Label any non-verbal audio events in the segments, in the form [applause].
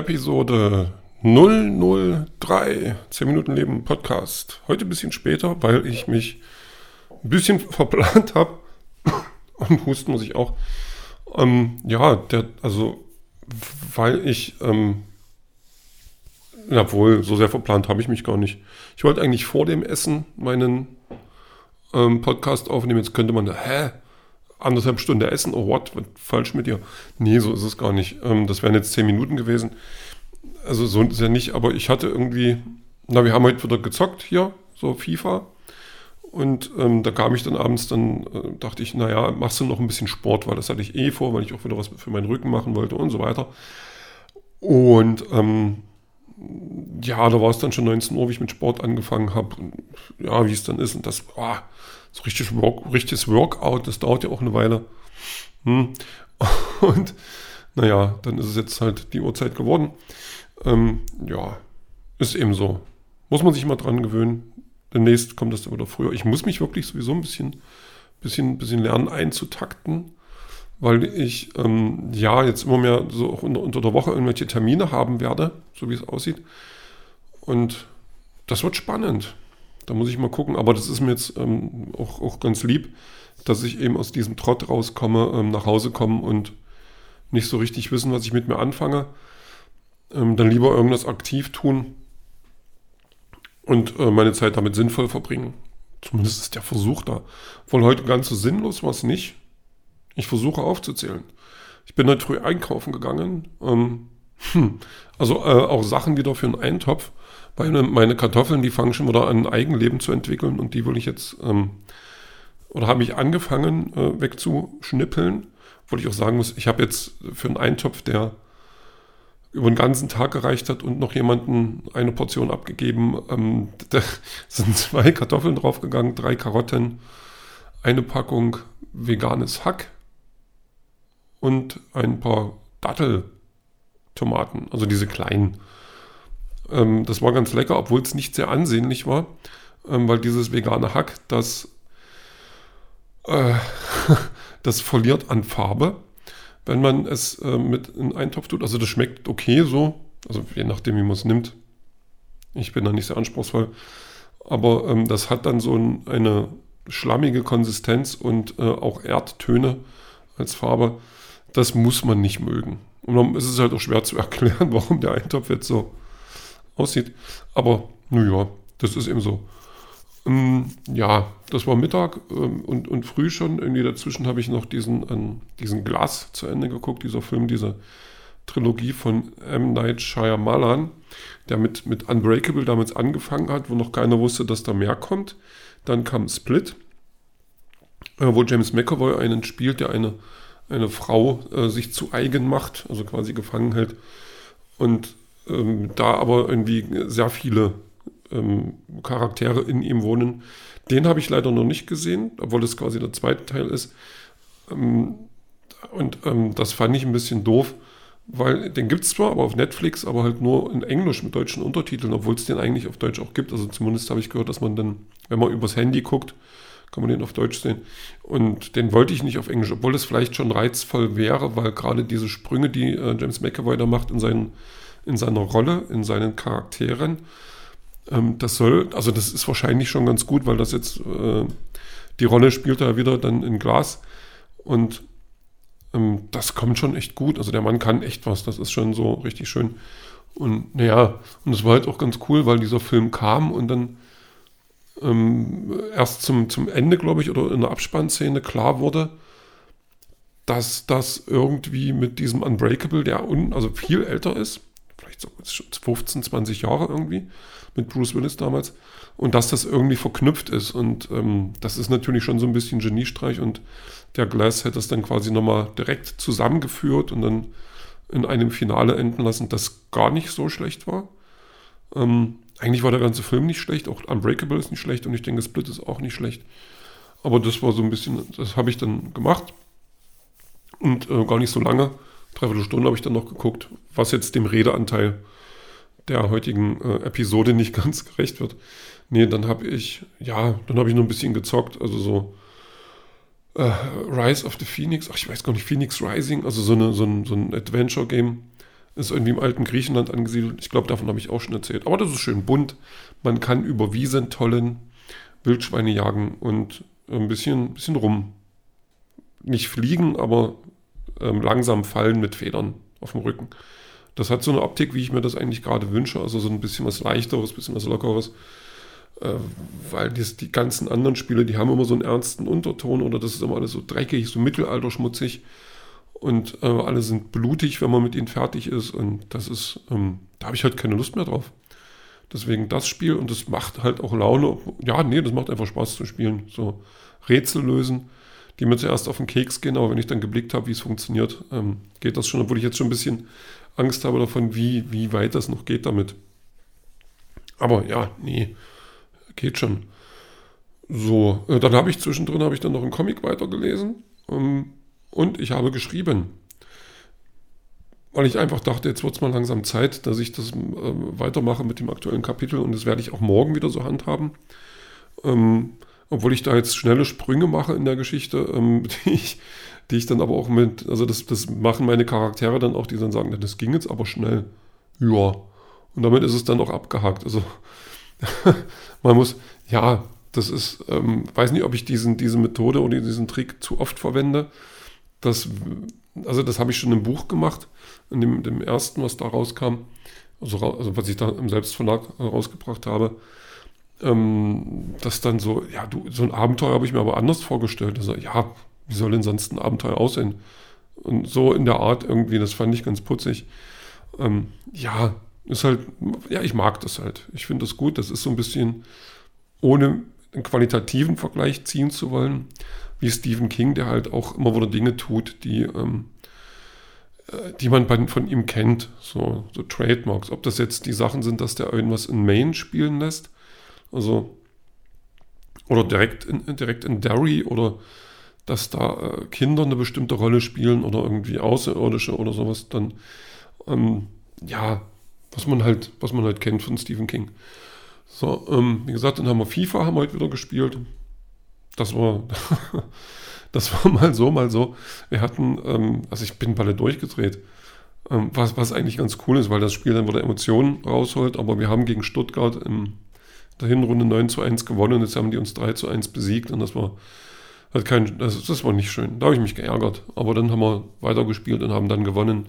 Episode 003 10 Minuten Leben Podcast. Heute ein bisschen später, weil ich mich ein bisschen [laughs] verplant habe. [coughs] Und husten muss ich auch. Ähm, ja, der, also, weil ich, ähm, obwohl, so sehr verplant habe ich mich gar nicht. Ich wollte eigentlich vor dem Essen meinen ähm, Podcast aufnehmen. Jetzt könnte man, hä? Anderthalb Stunden essen, oh what, was falsch mit dir? Nee, so ist es gar nicht. Ähm, das wären jetzt zehn Minuten gewesen. Also so ist ja nicht, aber ich hatte irgendwie, na, wir haben heute wieder gezockt hier, so FIFA. Und ähm, da kam ich dann abends, dann äh, dachte ich, naja, machst du noch ein bisschen Sport, weil das hatte ich eh vor, weil ich auch wieder was für meinen Rücken machen wollte und so weiter. Und ähm, ja, da war es dann schon 19 Uhr, wie ich mit Sport angefangen habe. Ja, wie es dann ist. Und das, oh, so richtig Work, richtiges Workout, das dauert ja auch eine Weile. Hm. [laughs] Und naja, dann ist es jetzt halt die Uhrzeit geworden. Ähm, ja, ist eben so. Muss man sich mal dran gewöhnen. Demnächst kommt das dann wieder früher. Ich muss mich wirklich sowieso ein bisschen, bisschen, bisschen lernen einzutakten, weil ich ähm, ja jetzt immer mehr so auch unter, unter der Woche irgendwelche Termine haben werde, so wie es aussieht. Und das wird spannend. Da muss ich mal gucken, aber das ist mir jetzt ähm, auch, auch ganz lieb, dass ich eben aus diesem Trott rauskomme, ähm, nach Hause komme und nicht so richtig wissen, was ich mit mir anfange. Ähm, dann lieber irgendwas aktiv tun und äh, meine Zeit damit sinnvoll verbringen. Zumindest ist der Versuch da. Wohl heute ganz so sinnlos war es nicht. Ich versuche aufzuzählen. Ich bin heute früh einkaufen gegangen. Ähm, [laughs] hm, also äh, auch Sachen wieder für einen Eintopf. Weil meine Kartoffeln, die fangen schon wieder an, Eigenleben zu entwickeln und die will ich jetzt, ähm, oder habe ich angefangen äh, wegzuschnippeln. Obwohl ich auch sagen muss, ich habe jetzt für einen Eintopf, der über den ganzen Tag gereicht hat und noch jemanden eine Portion abgegeben. Ähm, [laughs] da sind zwei Kartoffeln draufgegangen, drei Karotten, eine Packung veganes Hack und ein paar Datteltomaten, also diese kleinen. Ähm, das war ganz lecker, obwohl es nicht sehr ansehnlich war, ähm, weil dieses vegane Hack, das, äh, [laughs] das verliert an Farbe, wenn man es äh, mit in einen Topf tut. Also das schmeckt okay so, also je nachdem, wie man es nimmt. Ich bin da nicht sehr anspruchsvoll. Aber ähm, das hat dann so ein, eine schlammige Konsistenz und äh, auch Erdtöne als Farbe. Das muss man nicht mögen. Und dann ist es halt auch schwer zu [laughs] erklären, warum der Eintopf jetzt so aussieht. Aber naja, das ist eben so. Ähm, ja, das war Mittag ähm, und, und früh schon. Irgendwie dazwischen habe ich noch diesen, ähm, diesen Glas zu Ende geguckt, dieser Film, diese Trilogie von M. Night Shyamalan, der mit, mit Unbreakable damals angefangen hat, wo noch keiner wusste, dass da mehr kommt. Dann kam Split, äh, wo James McAvoy einen spielt, der eine, eine Frau äh, sich zu eigen macht, also quasi gefangen hält. Und ähm, da aber irgendwie sehr viele ähm, Charaktere in ihm wohnen. Den habe ich leider noch nicht gesehen, obwohl es quasi der zweite Teil ist. Ähm, und ähm, das fand ich ein bisschen doof, weil den gibt es zwar, aber auf Netflix, aber halt nur in Englisch mit deutschen Untertiteln, obwohl es den eigentlich auf Deutsch auch gibt. Also zumindest habe ich gehört, dass man dann, wenn man übers Handy guckt, kann man den auf Deutsch sehen. Und den wollte ich nicht auf Englisch, obwohl es vielleicht schon reizvoll wäre, weil gerade diese Sprünge, die äh, James McAvoy da macht in seinen in seiner Rolle, in seinen Charakteren. Ähm, das soll, also das ist wahrscheinlich schon ganz gut, weil das jetzt, äh, die Rolle spielt er wieder dann in Glas und ähm, das kommt schon echt gut. Also der Mann kann echt was, das ist schon so richtig schön. Und naja, und es war halt auch ganz cool, weil dieser Film kam und dann ähm, erst zum, zum Ende, glaube ich, oder in der Abspannszene klar wurde, dass das irgendwie mit diesem Unbreakable, der un, also viel älter ist, so 15, 20 Jahre irgendwie mit Bruce Willis damals. Und dass das irgendwie verknüpft ist. Und ähm, das ist natürlich schon so ein bisschen Geniestreich. Und der Glass hätte es dann quasi nochmal direkt zusammengeführt und dann in einem Finale enden lassen, das gar nicht so schlecht war. Ähm, eigentlich war der ganze Film nicht schlecht, auch Unbreakable ist nicht schlecht und ich denke, Split ist auch nicht schlecht. Aber das war so ein bisschen, das habe ich dann gemacht und äh, gar nicht so lange dreiviertel Stunde habe ich dann noch geguckt, was jetzt dem Redeanteil der heutigen äh, Episode nicht [laughs] ganz gerecht wird. Nee, dann habe ich, ja, dann habe ich noch ein bisschen gezockt, also so äh, Rise of the Phoenix, ach, ich weiß gar nicht, Phoenix Rising, also so, eine, so ein, so ein Adventure-Game. Ist irgendwie im alten Griechenland angesiedelt. Ich glaube, davon habe ich auch schon erzählt. Aber das ist schön bunt. Man kann über Wiesen tollen, Wildschweine jagen und ein bisschen, bisschen rum. Nicht fliegen, aber ähm, langsam fallen mit Federn auf dem Rücken. Das hat so eine Optik, wie ich mir das eigentlich gerade wünsche. Also so ein bisschen was Leichteres, bisschen was Lockeres. Äh, weil das, die ganzen anderen Spiele, die haben immer so einen ernsten Unterton oder das ist immer alles so dreckig, so mittelalterschmutzig und äh, alle sind blutig, wenn man mit ihnen fertig ist und das ist, ähm, da habe ich halt keine Lust mehr drauf. Deswegen das Spiel und das macht halt auch Laune. Ja, nee, das macht einfach Spaß zu spielen. So Rätsel lösen, die mir zuerst auf den Keks gehen, aber wenn ich dann geblickt habe, wie es funktioniert, ähm, geht das schon, obwohl ich jetzt schon ein bisschen Angst habe davon, wie, wie weit das noch geht damit. Aber ja, nee, geht schon. So, äh, dann habe ich zwischendrin habe ich dann noch einen Comic weitergelesen ähm, und ich habe geschrieben. Weil ich einfach dachte, jetzt wird es mal langsam Zeit, dass ich das äh, weitermache mit dem aktuellen Kapitel und das werde ich auch morgen wieder so handhaben. Ähm, obwohl ich da jetzt schnelle Sprünge mache in der Geschichte, ähm, [laughs] die, ich, die ich dann aber auch mit, also das, das machen meine Charaktere dann auch, die dann sagen, das ging jetzt aber schnell. Ja. Und damit ist es dann auch abgehakt. Also [laughs] man muss, ja, das ist, ähm, weiß nicht, ob ich diesen, diese Methode oder diesen Trick zu oft verwende. Das, also das habe ich schon im Buch gemacht, in dem, dem ersten, was da rauskam, also, also was ich da im Selbstverlag rausgebracht habe. Ähm, das dann so, ja, du, so ein Abenteuer habe ich mir aber anders vorgestellt. Also, ja, wie soll denn sonst ein Abenteuer aussehen? Und so in der Art irgendwie, das fand ich ganz putzig. Ähm, ja, ist halt, ja, ich mag das halt. Ich finde das gut. Das ist so ein bisschen, ohne einen qualitativen Vergleich ziehen zu wollen, wie Stephen King, der halt auch immer wieder Dinge tut, die, ähm, äh, die man von ihm kennt, so, so Trademarks. Ob das jetzt die Sachen sind, dass der irgendwas in Maine spielen lässt, also, oder direkt in, direkt in Derry, oder dass da äh, Kinder eine bestimmte Rolle spielen oder irgendwie Außerirdische oder sowas, dann, ähm, ja, was man halt, was man halt kennt von Stephen King. So, ähm, wie gesagt, dann haben wir FIFA haben wir heute wieder gespielt. Das war, [laughs] das war mal so, mal so. Wir hatten, ähm, also ich bin alle durchgedreht. Ähm, was, was eigentlich ganz cool ist, weil das Spiel dann wieder Emotionen rausholt, aber wir haben gegen Stuttgart in der Hinrunde 9 zu 1 gewonnen und jetzt haben die uns 3 zu 1 besiegt und das war hat kein, das, das war nicht schön. Da habe ich mich geärgert. Aber dann haben wir weitergespielt und haben dann gewonnen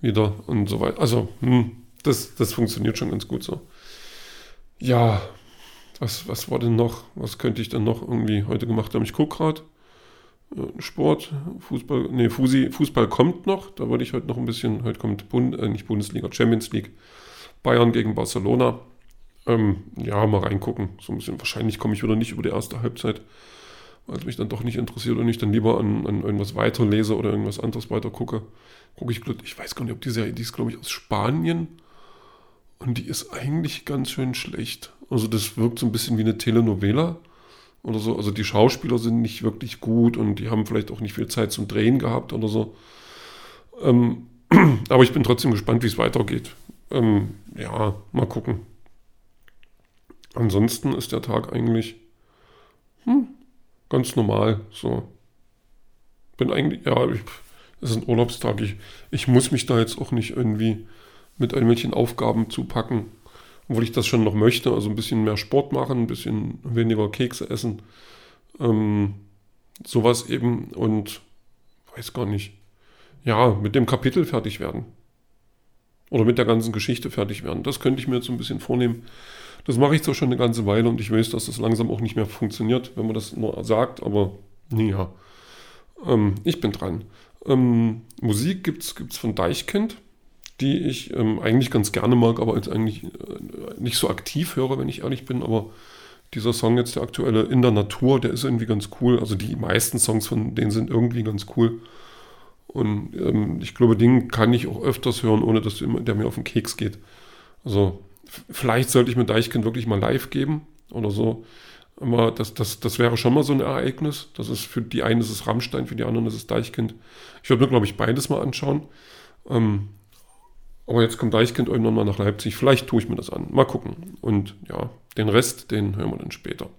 wieder und so weiter. Also, hm, das, das funktioniert schon ganz gut so. Ja, was, was war denn noch? Was könnte ich denn noch irgendwie heute gemacht haben? Ich gucke gerade. Äh, Sport, Fußball, nee, Fusi, Fußball kommt noch. Da wollte ich heute noch ein bisschen, heute kommt Bund, äh, nicht Bundesliga, Champions League. Bayern gegen Barcelona. Ähm, ja, mal reingucken. So ein bisschen. Wahrscheinlich komme ich wieder nicht über die erste Halbzeit, weil es mich dann doch nicht interessiert und ich dann lieber an, an irgendwas weiterlese oder irgendwas anderes weiter gucke gucke ich, ich weiß gar nicht, ob die Serie, die ist glaube ich aus Spanien und die ist eigentlich ganz schön schlecht. Also das wirkt so ein bisschen wie eine Telenovela oder so. Also die Schauspieler sind nicht wirklich gut und die haben vielleicht auch nicht viel Zeit zum Drehen gehabt oder so. Ähm, [clears throat] aber ich bin trotzdem gespannt, wie es weitergeht. Ähm, ja, mal gucken. Ansonsten ist der Tag eigentlich hm, ganz normal. So. Bin eigentlich, ja, es ist ein Urlaubstag. Ich, ich muss mich da jetzt auch nicht irgendwie mit irgendwelchen Aufgaben zupacken, obwohl ich das schon noch möchte. Also ein bisschen mehr Sport machen, ein bisschen weniger Kekse essen. Ähm, sowas eben und weiß gar nicht. Ja, mit dem Kapitel fertig werden. Oder mit der ganzen Geschichte fertig werden. Das könnte ich mir jetzt so ein bisschen vornehmen. Das mache ich zwar schon eine ganze Weile und ich weiß, dass das langsam auch nicht mehr funktioniert, wenn man das nur sagt, aber ja. Ähm, ich bin dran. Ähm, Musik gibt es von Deichkind, die ich ähm, eigentlich ganz gerne mag, aber jetzt eigentlich äh, nicht so aktiv höre, wenn ich ehrlich bin. Aber dieser Song jetzt, der aktuelle In der Natur, der ist irgendwie ganz cool. Also die meisten Songs von denen sind irgendwie ganz cool. Und ähm, ich glaube, den kann ich auch öfters hören, ohne dass der mir auf den Keks geht. Also vielleicht sollte ich mir Deichkind wirklich mal live geben oder so. Aber das, das, das wäre schon mal so ein Ereignis. Das ist für die einen ist es Rammstein, für die anderen ist es Deichkind. Ich würde mir, glaube ich, beides mal anschauen. Ähm, aber jetzt kommt Deichkind irgendwann mal nach Leipzig. Vielleicht tue ich mir das an. Mal gucken. Und ja, den Rest, den hören wir dann später.